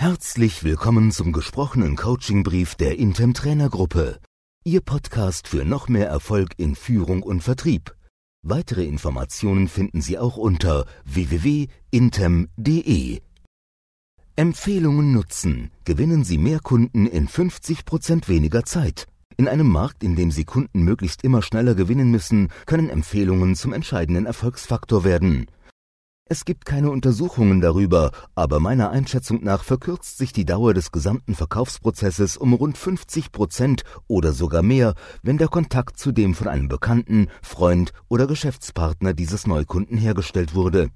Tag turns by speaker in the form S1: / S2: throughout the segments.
S1: Herzlich willkommen zum gesprochenen Coachingbrief der Intem Trainergruppe. Ihr Podcast für noch mehr Erfolg in Führung und Vertrieb. Weitere Informationen finden Sie auch unter www.intem.de. Empfehlungen nutzen. Gewinnen Sie mehr Kunden in 50% weniger Zeit. In einem Markt, in dem Sie Kunden möglichst immer schneller gewinnen müssen, können Empfehlungen zum entscheidenden Erfolgsfaktor werden. Es gibt keine Untersuchungen darüber, aber meiner Einschätzung nach verkürzt sich die Dauer des gesamten Verkaufsprozesses um rund 50 Prozent oder sogar mehr, wenn der Kontakt zu dem von einem Bekannten, Freund oder Geschäftspartner dieses Neukunden hergestellt wurde.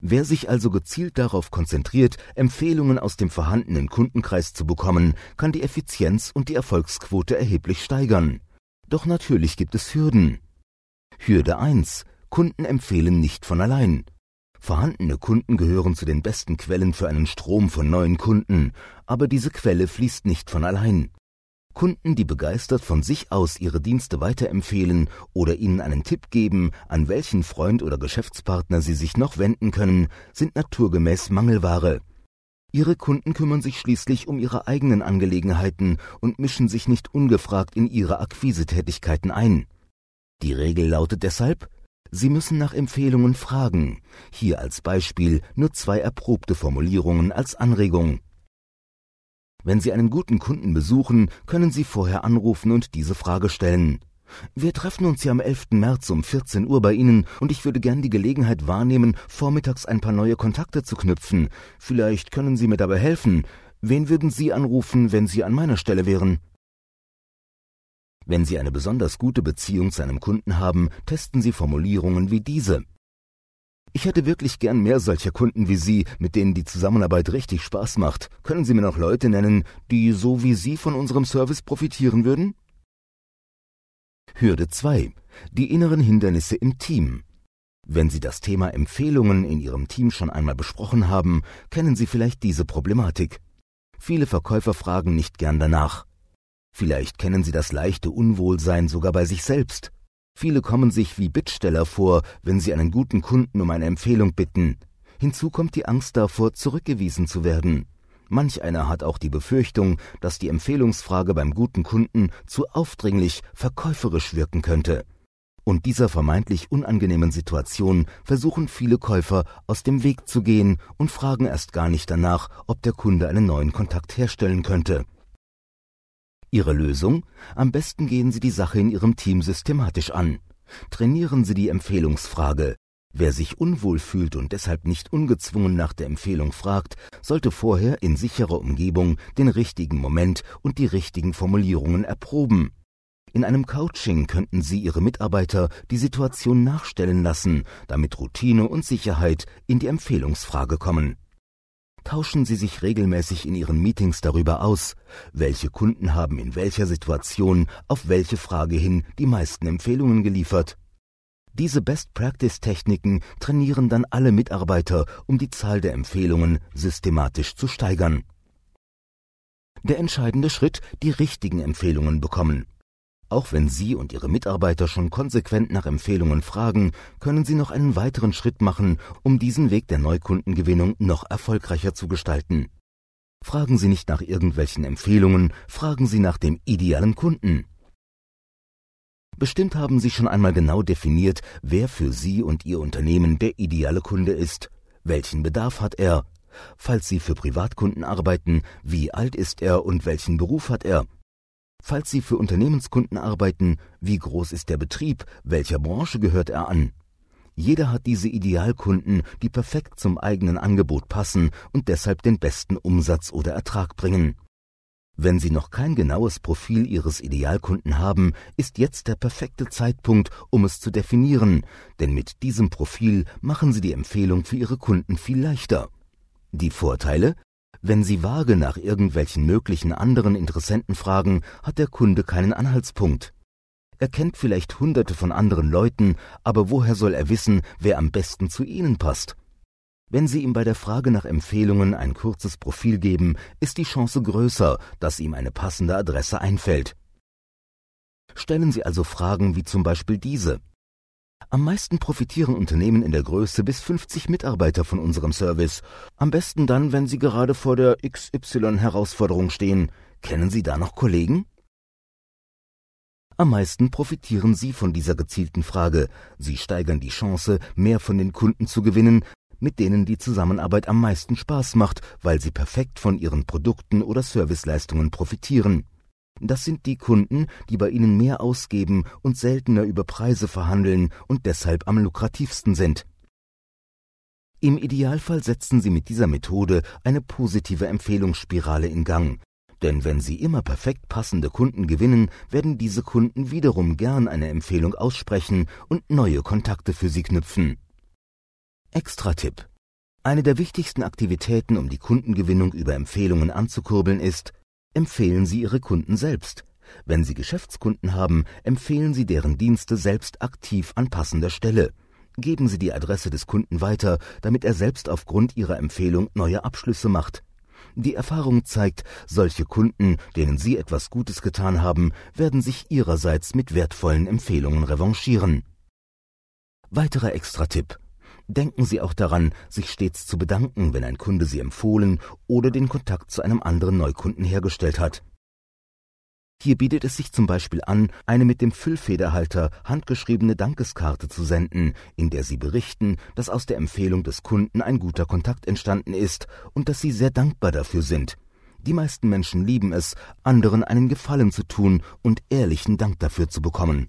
S1: Wer sich also gezielt darauf konzentriert, Empfehlungen aus dem vorhandenen Kundenkreis zu bekommen, kann die Effizienz und die Erfolgsquote erheblich steigern. Doch natürlich gibt es Hürden. Hürde 1 Kunden empfehlen nicht von allein. Vorhandene Kunden gehören zu den besten Quellen für einen Strom von neuen Kunden, aber diese Quelle fließt nicht von allein. Kunden, die begeistert von sich aus ihre Dienste weiterempfehlen oder ihnen einen Tipp geben, an welchen Freund oder Geschäftspartner sie sich noch wenden können, sind naturgemäß Mangelware. Ihre Kunden kümmern sich schließlich um ihre eigenen Angelegenheiten und mischen sich nicht ungefragt in ihre Akquisetätigkeiten ein. Die Regel lautet deshalb, Sie müssen nach Empfehlungen fragen. Hier als Beispiel nur zwei erprobte Formulierungen als Anregung. Wenn Sie einen guten Kunden besuchen, können Sie vorher anrufen und diese Frage stellen. Wir treffen uns ja am 11. März um 14 Uhr bei Ihnen und ich würde gern die Gelegenheit wahrnehmen, vormittags ein paar neue Kontakte zu knüpfen. Vielleicht können Sie mir dabei helfen. Wen würden Sie anrufen, wenn Sie an meiner Stelle wären? Wenn Sie eine besonders gute Beziehung zu einem Kunden haben, testen Sie Formulierungen wie diese. Ich hätte wirklich gern mehr solcher Kunden wie Sie, mit denen die Zusammenarbeit richtig Spaß macht. Können Sie mir noch Leute nennen, die so wie Sie von unserem Service profitieren würden? Hürde 2. Die inneren Hindernisse im Team. Wenn Sie das Thema Empfehlungen in Ihrem Team schon einmal besprochen haben, kennen Sie vielleicht diese Problematik. Viele Verkäufer fragen nicht gern danach. Vielleicht kennen Sie das leichte Unwohlsein sogar bei sich selbst. Viele kommen sich wie Bittsteller vor, wenn sie einen guten Kunden um eine Empfehlung bitten. Hinzu kommt die Angst davor, zurückgewiesen zu werden. Manch einer hat auch die Befürchtung, dass die Empfehlungsfrage beim guten Kunden zu aufdringlich, verkäuferisch wirken könnte. Und dieser vermeintlich unangenehmen Situation versuchen viele Käufer aus dem Weg zu gehen und fragen erst gar nicht danach, ob der Kunde einen neuen Kontakt herstellen könnte. Ihre Lösung? Am besten gehen Sie die Sache in Ihrem Team systematisch an. Trainieren Sie die Empfehlungsfrage. Wer sich unwohl fühlt und deshalb nicht ungezwungen nach der Empfehlung fragt, sollte vorher in sicherer Umgebung den richtigen Moment und die richtigen Formulierungen erproben. In einem Coaching könnten Sie Ihre Mitarbeiter die Situation nachstellen lassen, damit Routine und Sicherheit in die Empfehlungsfrage kommen tauschen Sie sich regelmäßig in Ihren Meetings darüber aus, welche Kunden haben in welcher Situation auf welche Frage hin die meisten Empfehlungen geliefert. Diese Best-Practice-Techniken trainieren dann alle Mitarbeiter, um die Zahl der Empfehlungen systematisch zu steigern. Der entscheidende Schritt, die richtigen Empfehlungen bekommen. Auch wenn Sie und Ihre Mitarbeiter schon konsequent nach Empfehlungen fragen, können Sie noch einen weiteren Schritt machen, um diesen Weg der Neukundengewinnung noch erfolgreicher zu gestalten. Fragen Sie nicht nach irgendwelchen Empfehlungen, fragen Sie nach dem idealen Kunden. Bestimmt haben Sie schon einmal genau definiert, wer für Sie und Ihr Unternehmen der ideale Kunde ist. Welchen Bedarf hat er? Falls Sie für Privatkunden arbeiten, wie alt ist er und welchen Beruf hat er? Falls Sie für Unternehmenskunden arbeiten, wie groß ist der Betrieb, welcher Branche gehört er an? Jeder hat diese Idealkunden, die perfekt zum eigenen Angebot passen und deshalb den besten Umsatz oder Ertrag bringen. Wenn Sie noch kein genaues Profil Ihres Idealkunden haben, ist jetzt der perfekte Zeitpunkt, um es zu definieren, denn mit diesem Profil machen Sie die Empfehlung für Ihre Kunden viel leichter. Die Vorteile? Wenn Sie vage nach irgendwelchen möglichen anderen Interessenten fragen, hat der Kunde keinen Anhaltspunkt. Er kennt vielleicht hunderte von anderen Leuten, aber woher soll er wissen, wer am besten zu Ihnen passt? Wenn Sie ihm bei der Frage nach Empfehlungen ein kurzes Profil geben, ist die Chance größer, dass ihm eine passende Adresse einfällt. Stellen Sie also Fragen wie zum Beispiel diese. Am meisten profitieren Unternehmen in der Größe bis 50 Mitarbeiter von unserem Service. Am besten dann, wenn Sie gerade vor der XY-Herausforderung stehen. Kennen Sie da noch Kollegen? Am meisten profitieren Sie von dieser gezielten Frage. Sie steigern die Chance, mehr von den Kunden zu gewinnen, mit denen die Zusammenarbeit am meisten Spaß macht, weil sie perfekt von ihren Produkten oder Serviceleistungen profitieren. Das sind die Kunden, die bei Ihnen mehr ausgeben und seltener über Preise verhandeln und deshalb am lukrativsten sind. Im Idealfall setzen Sie mit dieser Methode eine positive Empfehlungsspirale in Gang. Denn wenn Sie immer perfekt passende Kunden gewinnen, werden diese Kunden wiederum gern eine Empfehlung aussprechen und neue Kontakte für Sie knüpfen. Extra-Tipp. Eine der wichtigsten Aktivitäten, um die Kundengewinnung über Empfehlungen anzukurbeln, ist, empfehlen Sie Ihre Kunden selbst. Wenn Sie Geschäftskunden haben, empfehlen Sie deren Dienste selbst aktiv an passender Stelle. Geben Sie die Adresse des Kunden weiter, damit er selbst aufgrund Ihrer Empfehlung neue Abschlüsse macht. Die Erfahrung zeigt, solche Kunden, denen Sie etwas Gutes getan haben, werden sich Ihrerseits mit wertvollen Empfehlungen revanchieren. Weiterer Extra-Tipp. Denken Sie auch daran, sich stets zu bedanken, wenn ein Kunde Sie empfohlen oder den Kontakt zu einem anderen Neukunden hergestellt hat. Hier bietet es sich zum Beispiel an, eine mit dem Füllfederhalter handgeschriebene Dankeskarte zu senden, in der Sie berichten, dass aus der Empfehlung des Kunden ein guter Kontakt entstanden ist und dass Sie sehr dankbar dafür sind. Die meisten Menschen lieben es, anderen einen Gefallen zu tun und ehrlichen Dank dafür zu bekommen.